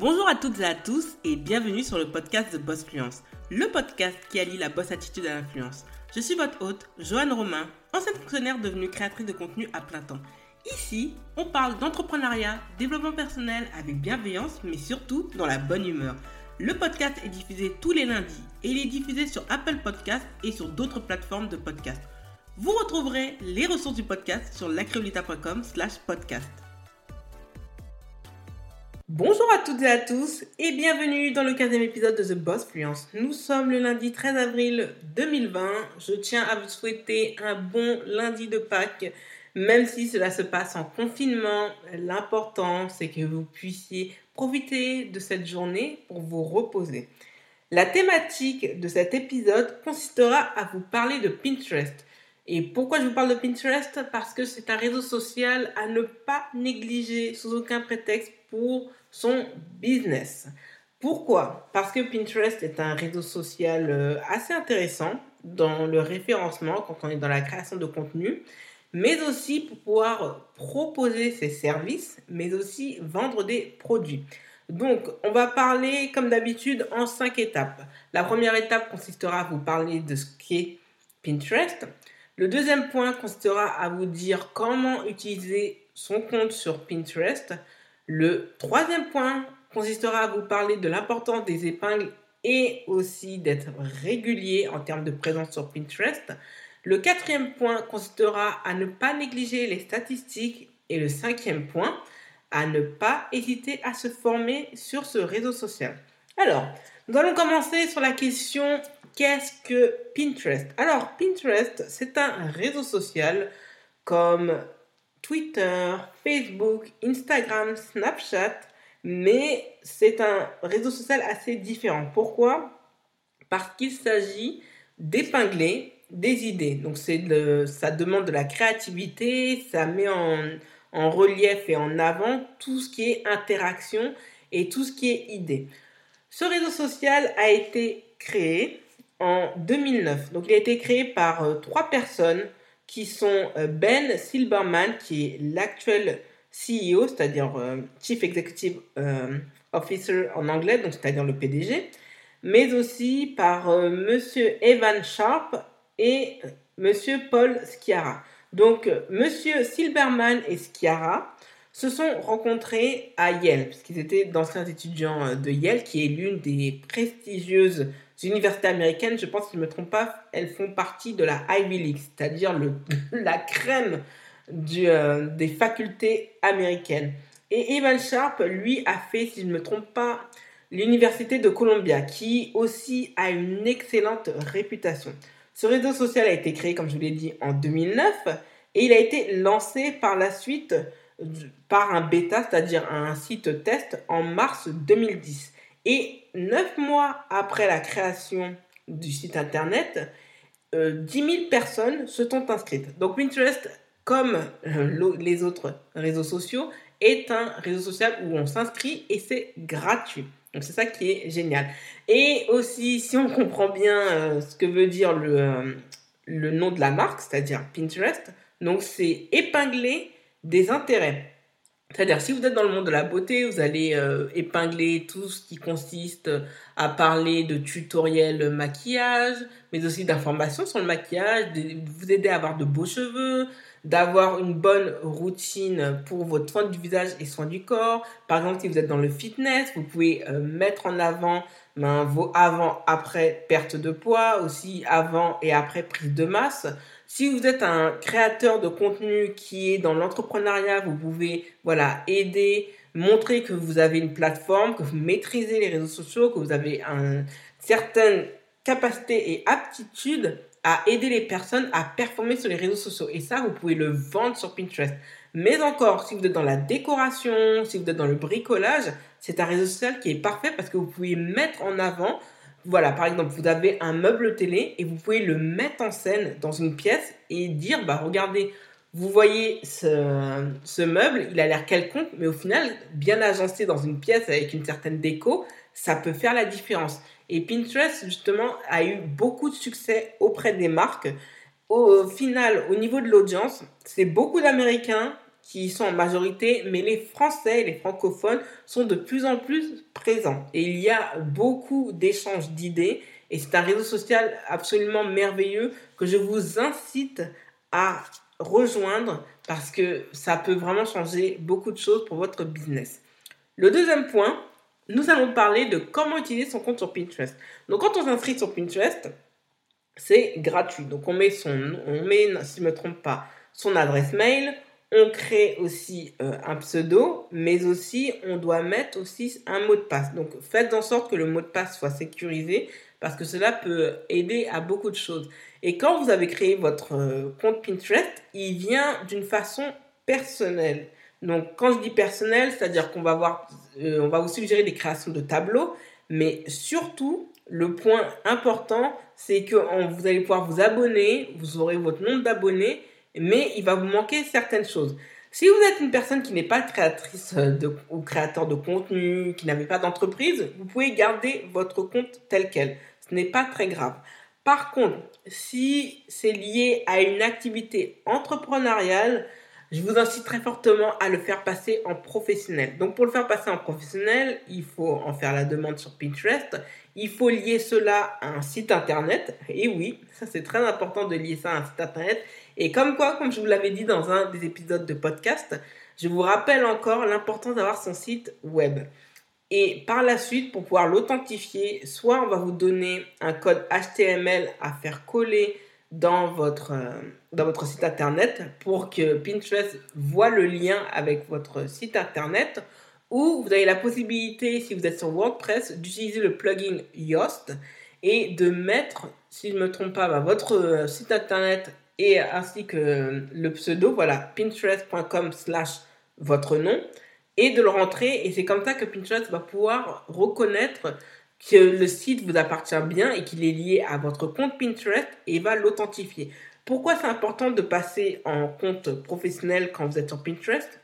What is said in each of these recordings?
Bonjour à toutes et à tous et bienvenue sur le podcast de Boss Fluence, le podcast qui allie la boss attitude à l'influence. Je suis votre hôte, Joanne Romain, ancienne fonctionnaire devenue créatrice de contenu à plein temps. Ici, on parle d'entrepreneuriat, développement personnel avec bienveillance, mais surtout dans la bonne humeur. Le podcast est diffusé tous les lundis et il est diffusé sur Apple Podcast et sur d'autres plateformes de podcast. Vous retrouverez les ressources du podcast sur lacreolita.com slash podcast. Bonjour à toutes et à tous et bienvenue dans le 15e épisode de The Boss Fluence. Nous sommes le lundi 13 avril 2020. Je tiens à vous souhaiter un bon lundi de Pâques. Même si cela se passe en confinement, l'important c'est que vous puissiez profiter de cette journée pour vous reposer. La thématique de cet épisode consistera à vous parler de Pinterest. Et pourquoi je vous parle de Pinterest? Parce que c'est un réseau social à ne pas négliger sous aucun prétexte pour son business. Pourquoi? Parce que Pinterest est un réseau social euh, assez intéressant dans le référencement quand on est dans la création de contenu mais aussi pour pouvoir proposer ses services, mais aussi vendre des produits. Donc, on va parler, comme d'habitude, en cinq étapes. La première étape consistera à vous parler de ce qu'est Pinterest. Le deuxième point consistera à vous dire comment utiliser son compte sur Pinterest. Le troisième point consistera à vous parler de l'importance des épingles et aussi d'être régulier en termes de présence sur Pinterest. Le quatrième point consistera à ne pas négliger les statistiques et le cinquième point, à ne pas hésiter à se former sur ce réseau social. Alors, nous allons commencer sur la question qu'est-ce que Pinterest? Alors, Pinterest, c'est un réseau social comme Twitter, Facebook, Instagram, Snapchat, mais c'est un réseau social assez différent. Pourquoi? Parce qu'il s'agit d'épingler des idées. Donc ça demande de la créativité, ça met en, en, relief et en avant tout ce qui est interaction et tout ce qui est idée. Ce réseau social a été créé en 2009. Donc il a été créé par euh, trois personnes qui sont euh, Ben Silberman, qui est l'actuel CEO, c'est-à-dire euh, Chief Executive Officer en anglais, donc c'est-à-dire le PDG, mais aussi par Monsieur Evan Sharp, et Monsieur Paul Schiara. Donc, Monsieur Silberman et Schiara se sont rencontrés à Yale, puisqu'ils étaient d'anciens étudiants euh, de Yale, qui est l'une des prestigieuses universités américaines. Je pense, si je ne me trompe pas, elles font partie de la Ivy League, c'est-à-dire la crème euh, des facultés américaines. Et Evan Sharp, lui, a fait, si je ne me trompe pas, l'université de Columbia, qui aussi a une excellente réputation. Ce réseau social a été créé, comme je vous l'ai dit, en 2009 et il a été lancé par la suite par un bêta, c'est-à-dire un site test en mars 2010. Et neuf mois après la création du site internet, 10 euh, 000 personnes se sont inscrites. Donc Pinterest, comme euh, les autres réseaux sociaux, est un réseau social où on s'inscrit et c'est gratuit. Donc c'est ça qui est génial. Et aussi, si on comprend bien euh, ce que veut dire le, le nom de la marque, c'est-à-dire Pinterest, donc c'est épingler des intérêts. C'est-à-dire, si vous êtes dans le monde de la beauté, vous allez euh, épingler tout ce qui consiste à parler de tutoriels maquillage, mais aussi d'informations sur le maquillage, de vous aider à avoir de beaux cheveux, d'avoir une bonne routine pour votre soin du visage et soin du corps. Par exemple, si vous êtes dans le fitness, vous pouvez euh, mettre en avant ben, vos avant-après perte de poids, aussi avant et après prise de masse. Si vous êtes un créateur de contenu qui est dans l'entrepreneuriat, vous pouvez voilà aider, montrer que vous avez une plateforme, que vous maîtrisez les réseaux sociaux, que vous avez une certaine capacité et aptitude à aider les personnes à performer sur les réseaux sociaux. Et ça, vous pouvez le vendre sur Pinterest. Mais encore, si vous êtes dans la décoration, si vous êtes dans le bricolage, c'est un réseau social qui est parfait parce que vous pouvez mettre en avant, voilà, par exemple, vous avez un meuble télé et vous pouvez le mettre en scène dans une pièce et dire, bah regardez, vous voyez ce, ce meuble, il a l'air quelconque, mais au final, bien agencé dans une pièce avec une certaine déco, ça peut faire la différence. Et Pinterest, justement, a eu beaucoup de succès auprès des marques. Au final, au niveau de l'audience, c'est beaucoup d'Américains qui sont en majorité, mais les Français, les francophones sont de plus en plus présents. Et il y a beaucoup d'échanges d'idées et c'est un réseau social absolument merveilleux que je vous incite à rejoindre parce que ça peut vraiment changer beaucoup de choses pour votre business. Le deuxième point, nous allons parler de comment utiliser son compte sur Pinterest. Donc quand on s'inscrit sur Pinterest, c'est gratuit. Donc on met son on met, si je ne me trompe pas, son adresse mail, on crée aussi euh, un pseudo, mais aussi on doit mettre aussi un mot de passe. Donc faites en sorte que le mot de passe soit sécurisé parce que cela peut aider à beaucoup de choses. Et quand vous avez créé votre euh, compte Pinterest, il vient d'une façon personnelle. Donc quand je dis personnel, c'est-à-dire qu'on va voir, euh, on va vous suggérer des créations de tableaux, mais surtout le point important, c'est que vous allez pouvoir vous abonner, vous aurez votre nombre d'abonnés, mais il va vous manquer certaines choses. Si vous êtes une personne qui n'est pas créatrice de, ou créateur de contenu, qui n'avait pas d'entreprise, vous pouvez garder votre compte tel quel. Ce n'est pas très grave. Par contre, si c'est lié à une activité entrepreneuriale, je vous incite très fortement à le faire passer en professionnel. Donc pour le faire passer en professionnel, il faut en faire la demande sur Pinterest. Il faut lier cela à un site internet. Et oui, ça c'est très important de lier ça à un site internet. Et comme quoi, comme je vous l'avais dit dans un des épisodes de podcast, je vous rappelle encore l'importance d'avoir son site web. Et par la suite, pour pouvoir l'authentifier, soit on va vous donner un code HTML à faire coller dans votre, euh, dans votre site internet pour que Pinterest voit le lien avec votre site internet. Ou vous avez la possibilité, si vous êtes sur WordPress, d'utiliser le plugin Yoast et de mettre, si je ne me trompe pas, bah, votre euh, site internet et ainsi que le pseudo, voilà, pinterest.com slash votre nom, et de le rentrer. Et c'est comme ça que Pinterest va pouvoir reconnaître que le site vous appartient bien et qu'il est lié à votre compte Pinterest et va l'authentifier. Pourquoi c'est important de passer en compte professionnel quand vous êtes sur Pinterest?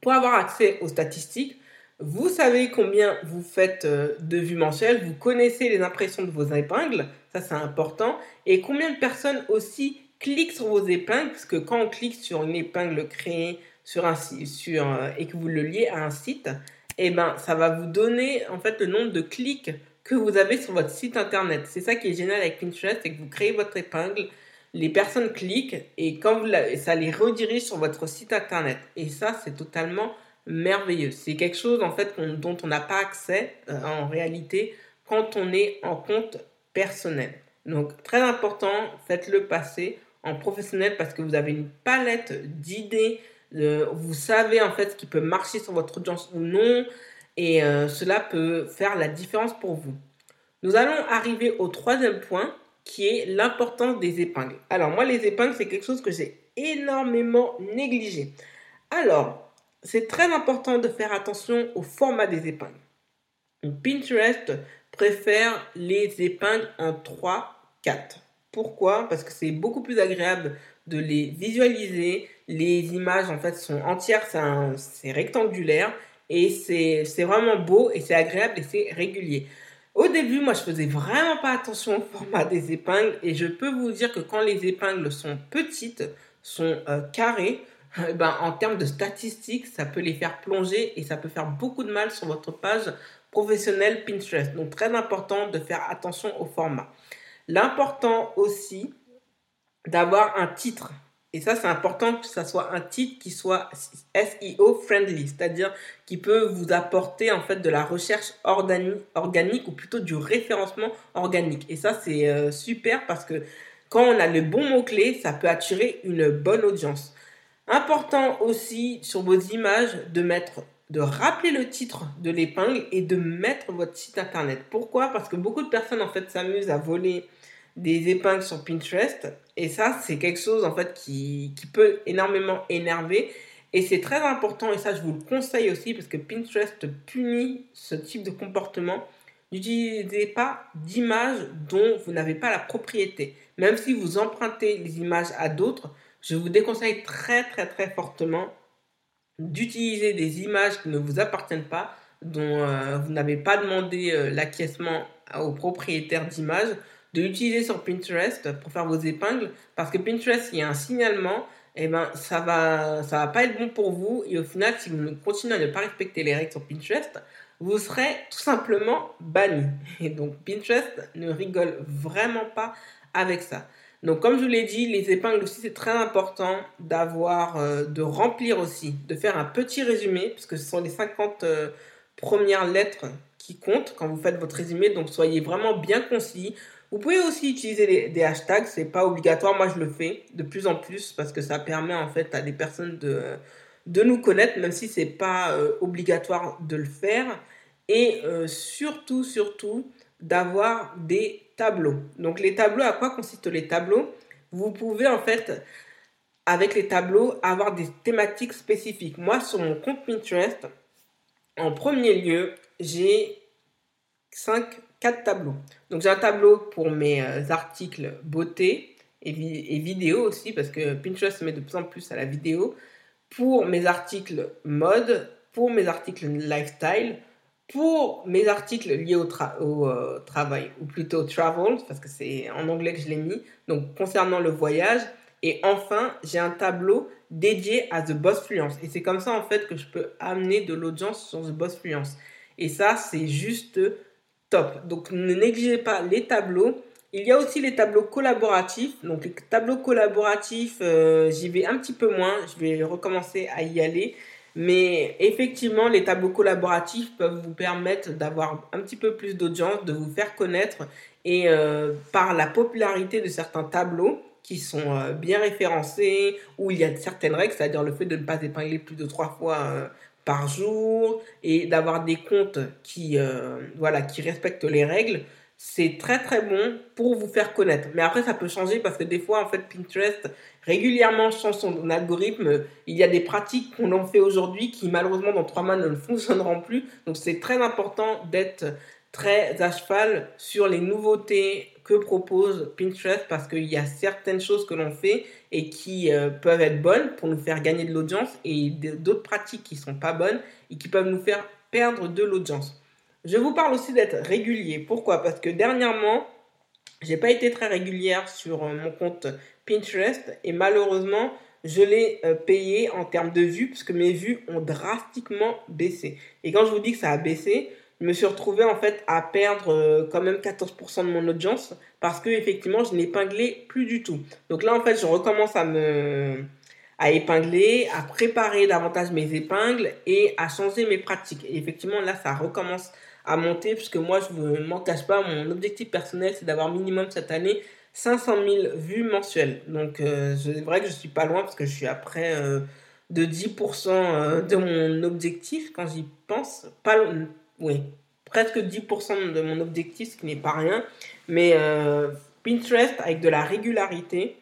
Pour avoir accès aux statistiques, vous savez combien vous faites euh, de vues mensuelles, vous connaissez les impressions de vos épingles, ça c'est important, et combien de personnes aussi cliquent sur vos épingles, parce que quand on clique sur une épingle créée sur un sur, euh, et que vous le liez à un site, eh ben, ça va vous donner en fait le nombre de clics que vous avez sur votre site internet. C'est ça qui est génial avec Pinterest, c'est que vous créez votre épingle, les personnes cliquent et quand ça les redirige sur votre site internet. Et ça, c'est totalement merveilleux. C'est quelque chose en fait dont on n'a pas accès euh, en réalité quand on est en compte personnel. Donc très important, faites-le passer professionnel parce que vous avez une palette d'idées, vous savez en fait ce qui peut marcher sur votre audience ou non, et euh, cela peut faire la différence pour vous. Nous allons arriver au troisième point qui est l'importance des épingles. Alors moi les épingles c'est quelque chose que j'ai énormément négligé. Alors c'est très important de faire attention au format des épingles. Pinterest préfère les épingles en 3, 4. Pourquoi Parce que c'est beaucoup plus agréable de les visualiser. Les images, en fait, sont entières, c'est rectangulaire et c'est vraiment beau et c'est agréable et c'est régulier. Au début, moi, je faisais vraiment pas attention au format des épingles et je peux vous dire que quand les épingles sont petites, sont euh, carrées, eh ben, en termes de statistiques, ça peut les faire plonger et ça peut faire beaucoup de mal sur votre page professionnelle Pinterest. Donc, très important de faire attention au format. L'important aussi, d'avoir un titre. Et ça, c'est important que ça soit un titre qui soit SEO friendly, c'est-à-dire qui peut vous apporter en fait de la recherche organique ou plutôt du référencement organique. Et ça, c'est euh, super parce que quand on a le bon mot-clé, ça peut attirer une bonne audience. Important aussi sur vos images de mettre de rappeler le titre de l'épingle et de mettre votre site internet. Pourquoi? Parce que beaucoup de personnes en fait s'amusent à voler des épingles sur Pinterest. Et ça, c'est quelque chose en fait qui, qui peut énormément énerver. Et c'est très important, et ça je vous le conseille aussi, parce que Pinterest punit ce type de comportement. N'utilisez pas d'images dont vous n'avez pas la propriété. Même si vous empruntez les images à d'autres, je vous déconseille très très très fortement d'utiliser des images qui ne vous appartiennent pas, dont euh, vous n'avez pas demandé euh, l'acquiescement au propriétaire d'images de l'utiliser sur Pinterest pour faire vos épingles parce que Pinterest, il y a un signalement eh ben, ça va, ça va pas être bon pour vous. Et au final, si vous continuez à ne pas respecter les règles sur Pinterest, vous serez tout simplement banni. Et donc, Pinterest ne rigole vraiment pas avec ça. Donc, comme je vous l'ai dit, les épingles aussi, c'est très important d'avoir, euh, de remplir aussi, de faire un petit résumé, puisque ce sont les 50 euh, premières lettres qui comptent quand vous faites votre résumé. Donc, soyez vraiment bien concis. Vous pouvez aussi utiliser des hashtags, c'est pas obligatoire. Moi, je le fais de plus en plus parce que ça permet en fait à des personnes de, de nous connaître, même si c'est pas euh, obligatoire de le faire. Et surtout, surtout, d'avoir des tableaux. Donc les tableaux, à quoi consistent les tableaux? Vous pouvez en fait, avec les tableaux, avoir des thématiques spécifiques. Moi, sur mon compte Pinterest, en premier lieu, j'ai 5, 4 tableaux. Donc j'ai un tableau pour mes euh, articles beauté et, vidéo aussi, parce que Pinterest met de plus en plus à la vidéo. Pour mes articles mode, pour mes articles lifestyle, pour mes articles liés au, euh, travail, ou plutôt travel, parce que c'est en anglais que je l'ai mis, donc concernant le voyage. Et enfin, j'ai un tableau dédié à The Boss Fluence. Et c'est comme ça, en fait, que je peux amener de l'audience sur The Boss Fluence. Et ça, c'est juste top. Donc, ne négligez pas les tableaux. Il y a aussi les tableaux collaboratifs. Donc, les tableaux collaboratifs, euh, j'y vais un petit peu moins. Je vais recommencer à y aller. Mais effectivement, les tableaux collaboratifs peuvent vous permettre d'avoir un petit peu plus d'audience, de vous faire connaître. Et euh, par la popularité de certains tableaux qui sont euh, bien référencés, où il y a certaines règles, c'est-à-dire le fait de ne pas épingler plus de trois fois euh, par jour et d'avoir des comptes qui, voilà, qui respectent les règles, c'est très très bon pour vous faire connaître. Mais après, ça peut changer parce que des fois, en fait, Pinterest régulièrement change son algorithme. Il y a des pratiques qu'on en fait aujourd'hui qui, malheureusement, dans trois mois ne fonctionneront plus. Donc, c'est très important d'être très à cheval sur les nouveautés que propose Pinterest parce qu'il y a certaines choses que l'on fait et qui euh, peuvent être bonnes pour nous faire gagner de l'audience et d'autres pratiques qui ne sont pas bonnes et qui peuvent nous faire perdre de l'audience. Je vous parle aussi d'être régulier. Pourquoi? Parce que dernièrement, j'ai pas été très régulière sur euh, mon compte Pinterest et malheureusement, je l'ai euh, payé en termes de vues puisque mes vues ont drastiquement baissé. Et quand je vous dis que ça a baissé, je me suis retrouvé en fait à perdre euh, quand même 14% de mon audience parce que effectivement, je n'épinglais plus du tout. Donc là, en fait, je recommence à me à épingler, à préparer davantage mes épingles et à changer mes pratiques. Et effectivement, là, ça recommence à monter, puisque moi, je ne m'en cache pas, mon objectif personnel, c'est d'avoir minimum cette année 500 000 vues mensuelles. Donc, euh, c'est vrai que je suis pas loin, parce que je suis après euh, de 10% euh, de mon objectif, quand j'y pense. Pas, oui, presque 10% de mon objectif, ce qui n'est pas rien. Mais Pinterest, avec de la régularité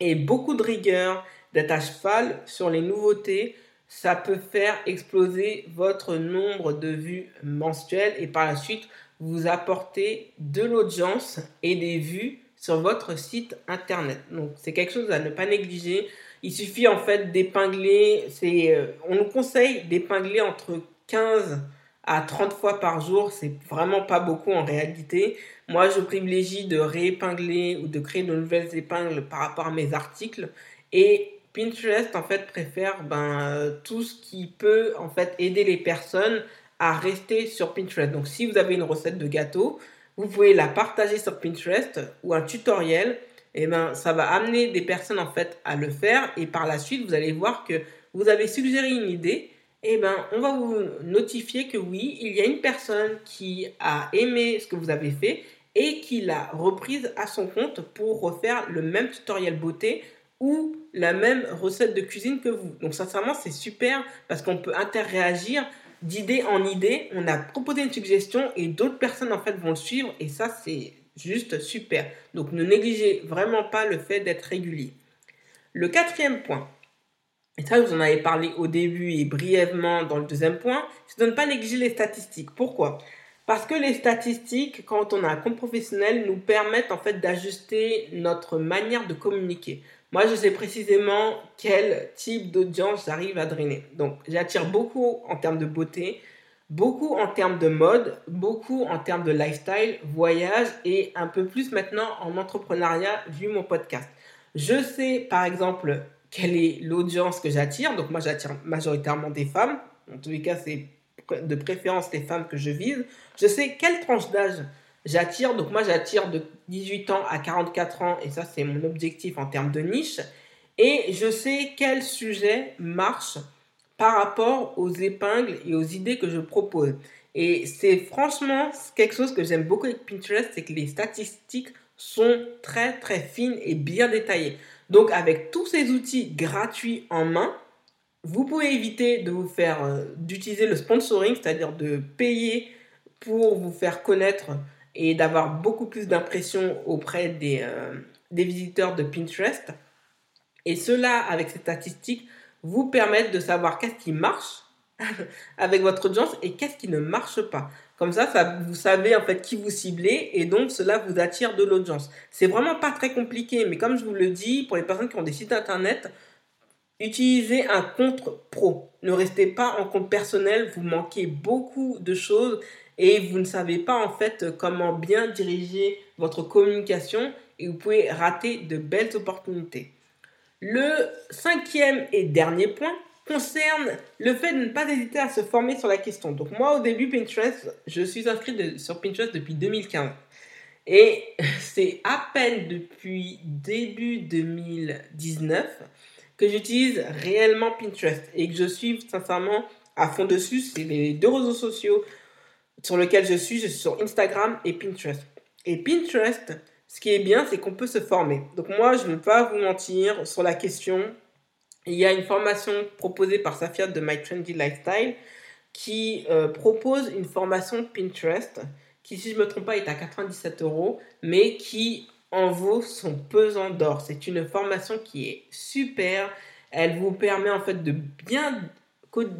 et beaucoup de rigueur, d'être à cheval sur les nouveautés, ça peut faire exploser votre nombre de vues mensuelles et par la suite vous apporter de l'audience et des vues sur votre site internet. Donc c'est quelque chose à ne pas négliger. Il suffit en fait d'épingler, c'est euh, on nous conseille d'épingler entre 15 à 30 fois par jour, c'est vraiment pas beaucoup en réalité. Moi, je privilégie de réépingler ou de créer de nouvelles épingles par rapport à mes articles et Pinterest en fait préfère ben, euh, tout ce qui peut en fait aider les personnes à rester sur Pinterest. Donc si vous avez une recette de gâteau, vous pouvez la partager sur Pinterest ou un tutoriel. Et ben ça va amener des personnes en fait à le faire et par la suite vous allez voir que vous avez suggéré une idée. Et ben on va vous notifier que oui, il y a une personne qui a aimé ce que vous avez fait et qui l'a reprise à son compte pour refaire le même tutoriel beauté ou la même recette de cuisine que vous. Donc sincèrement, c'est super parce qu'on peut interréagir d'idée en idée. On a proposé une suggestion et d'autres personnes en fait vont le suivre et ça c'est juste super. Donc ne négligez vraiment pas le fait d'être régulier. Le quatrième point, et ça vous en avez parlé au début et brièvement dans le deuxième point, c'est de ne pas négliger les statistiques. Pourquoi? Parce que les statistiques, quand on a un compte professionnel, nous permettent en fait d'ajuster notre manière de communiquer. Moi, je sais précisément quel type d'audience j'arrive à drainer. Donc, j'attire beaucoup en termes de beauté, beaucoup en termes de mode, beaucoup en termes de lifestyle, voyage et un peu plus maintenant en entrepreneuriat vu mon podcast. Je sais par exemple quelle est l'audience que j'attire. Donc moi, j'attire majoritairement des femmes. En tous les cas, c'est de préférence les femmes que je vise. Je sais quelle tranche d'âge j'attire. Donc moi, j'attire de 18 ans à 44 ans. Et ça, c'est mon objectif en termes de niche. Et je sais quel sujet marche par rapport aux épingles et aux idées que je propose. Et c'est franchement quelque chose que j'aime beaucoup avec Pinterest, c'est que les statistiques sont très très fines et bien détaillées. Donc avec tous ces outils gratuits en main, vous pouvez éviter de vous faire euh, d'utiliser le sponsoring, c'est-à-dire de payer pour vous faire connaître et d'avoir beaucoup plus d'impression auprès des, euh, des visiteurs de Pinterest. Et cela, avec ces statistiques, vous permettent de savoir qu'est-ce qui marche avec votre audience et qu'est-ce qui ne marche pas. Comme ça, ça, vous savez en fait qui vous ciblez et donc cela vous attire de l'audience. C'est vraiment pas très compliqué, mais comme je vous le dis, pour les personnes qui ont des sites internet, utilisez un compte pro. Ne restez pas en compte personnel, vous manquez beaucoup de choses et vous ne savez pas en fait comment bien diriger votre communication et vous pouvez rater de belles opportunités. Le cinquième et dernier point, concerne le fait de ne pas hésiter à se former sur la question. Donc moi, au début, Pinterest, je suis inscrit sur Pinterest depuis 2015. Et c'est à peine depuis début 2019 que j'utilise réellement Pinterest et que je suis sincèrement à fond dessus. C'est les deux réseaux sociaux sur lesquels je suis. Je suis sur Instagram et Pinterest. Et Pinterest, ce qui est bien, c'est qu'on peut se former. Donc moi, je ne vais pas vous mentir sur la question il y a une formation proposée par Safia de My Trendy Lifestyle qui euh, propose une formation Pinterest qui, si je ne me trompe pas, est à 97 euros, mais qui en vaut son pesant d'or. C'est une formation qui est super. Elle vous permet en fait de bien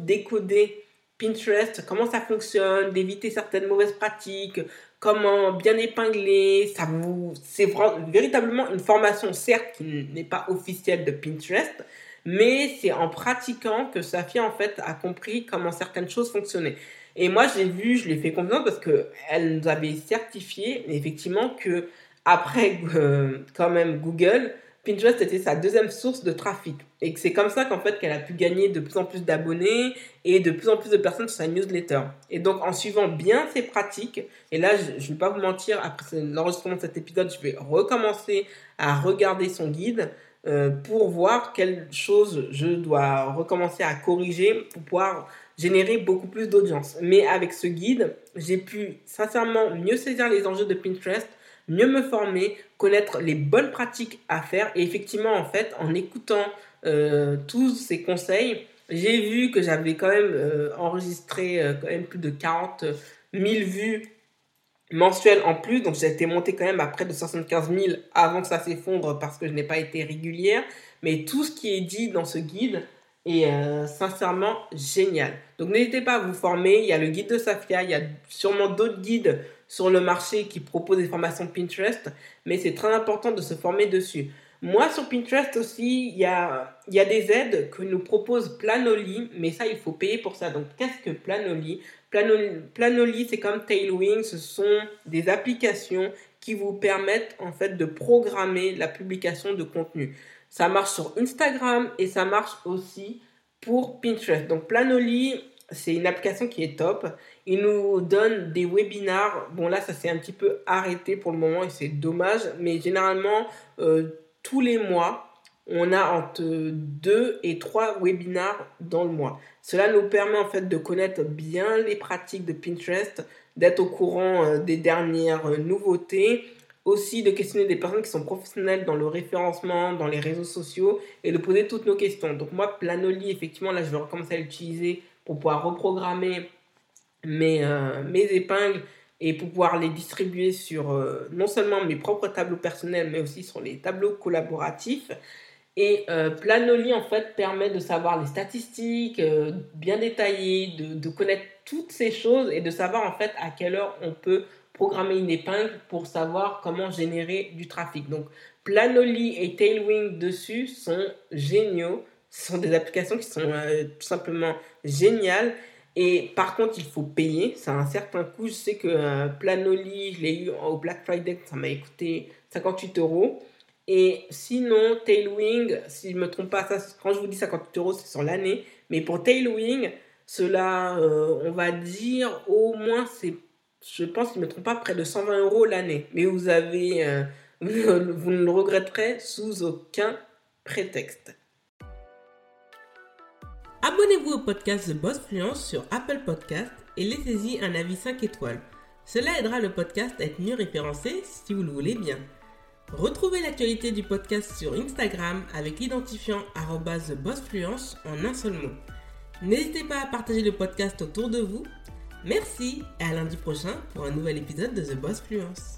décoder Pinterest, comment ça fonctionne, d'éviter certaines mauvaises pratiques, comment bien épingler. Ça vous, c'est véritablement une formation, certes, qui n'est pas officielle de Pinterest, mais c'est en pratiquant que Safia en fait a compris comment certaines choses fonctionnaient. Et moi, j'ai vu, je l'ai fait confiance parce que elle nous avait certifié effectivement que après euh, quand même Google, Pinterest était sa deuxième source de trafic. Et c'est comme ça qu'en fait qu'elle a pu gagner de plus en plus d'abonnés et de plus en plus de personnes sur sa newsletter. Et donc en suivant bien ces pratiques, et là je ne vais pas vous mentir, après l'enregistrement de cet épisode, je vais recommencer à regarder son guide. Euh, pour voir quelles choses je dois recommencer à corriger pour pouvoir générer beaucoup plus d'audience. Mais avec ce guide, j'ai pu sincèrement mieux saisir les enjeux de Pinterest, mieux me former, connaître les bonnes pratiques à faire. Et effectivement, en fait, en écoutant euh, tous ces conseils, j'ai vu que j'avais quand même euh, enregistré quand même plus de 40 000 vues mensuel en plus. Donc j'ai été monté quand même à près de 75 000 avant que ça s'effondre parce que je n'ai pas été régulière. Mais tout ce qui est dit dans ce guide est euh, sincèrement génial. Donc n'hésitez pas à vous former. Il y a le guide de Safia, il y a sûrement d'autres guides sur le marché qui proposent des formations Pinterest. Mais c'est très important de se former dessus. Moi, sur Pinterest aussi, il y a, y a des aides que nous propose Planoly, mais ça, il faut payer pour ça. Donc, qu'est-ce que Planoly Planoly, c'est comme Tailwind, ce sont des applications qui vous permettent en fait de programmer la publication de contenu. Ça marche sur Instagram et ça marche aussi pour Pinterest. Donc Planoly, c'est une application qui est top. Il nous donne des webinars. Bon là, ça s'est un petit peu arrêté pour le moment et c'est dommage. Mais généralement, euh, tous les mois, on a entre deux et trois webinars dans le mois. Cela nous permet en fait de connaître bien les pratiques de Pinterest, d'être au courant euh, des dernières euh, nouveautés, aussi de questionner des personnes qui sont professionnelles dans le référencement, dans les réseaux sociaux et de poser toutes nos questions. Donc moi, Planoly, effectivement, là, je vais recommencer à l'utiliser pour pouvoir reprogrammer mes, euh, mes épingles et pour pouvoir les distribuer sur non seulement mes propres tableaux personnels, mais aussi sur les tableaux collaboratifs. Et euh, Planoly, en fait, permet de savoir les statistiques euh, bien détaillées, de, de, connaître toutes ces choses et de savoir, en fait, à quelle heure on peut programmer une épingle pour savoir comment générer du trafic. Donc, Planoly et Tailwind dessus sont géniaux. Ce sont des applications qui sont euh, tout simplement géniales. Et par contre, il faut payer. Ça a un certain coût. Je sais que Planoly, je l'ai eu au Black Friday, ça m'a coûté 58 euros. Et sinon, Tailwing, si je ne me trompe pas, ça, quand je vous dis 50 euros, c'est sur l'année. Mais pour Tailwing, cela, euh, on va dire, au moins, c'est, je pense, si je ne me trompe pas, près de 120 euros l'année. Mais vous avez, euh, vous ne le regretterez sous aucun prétexte. Abonnez-vous au podcast The Boss Fluence sur Apple Podcast et laissez-y un avis 5 étoiles. Cela aidera le podcast à être mieux référencé si vous le voulez bien. Retrouvez l'actualité du podcast sur Instagram avec l'identifiant TheBossFluence en un seul mot. N'hésitez pas à partager le podcast autour de vous. Merci et à lundi prochain pour un nouvel épisode de The Boss Fluence.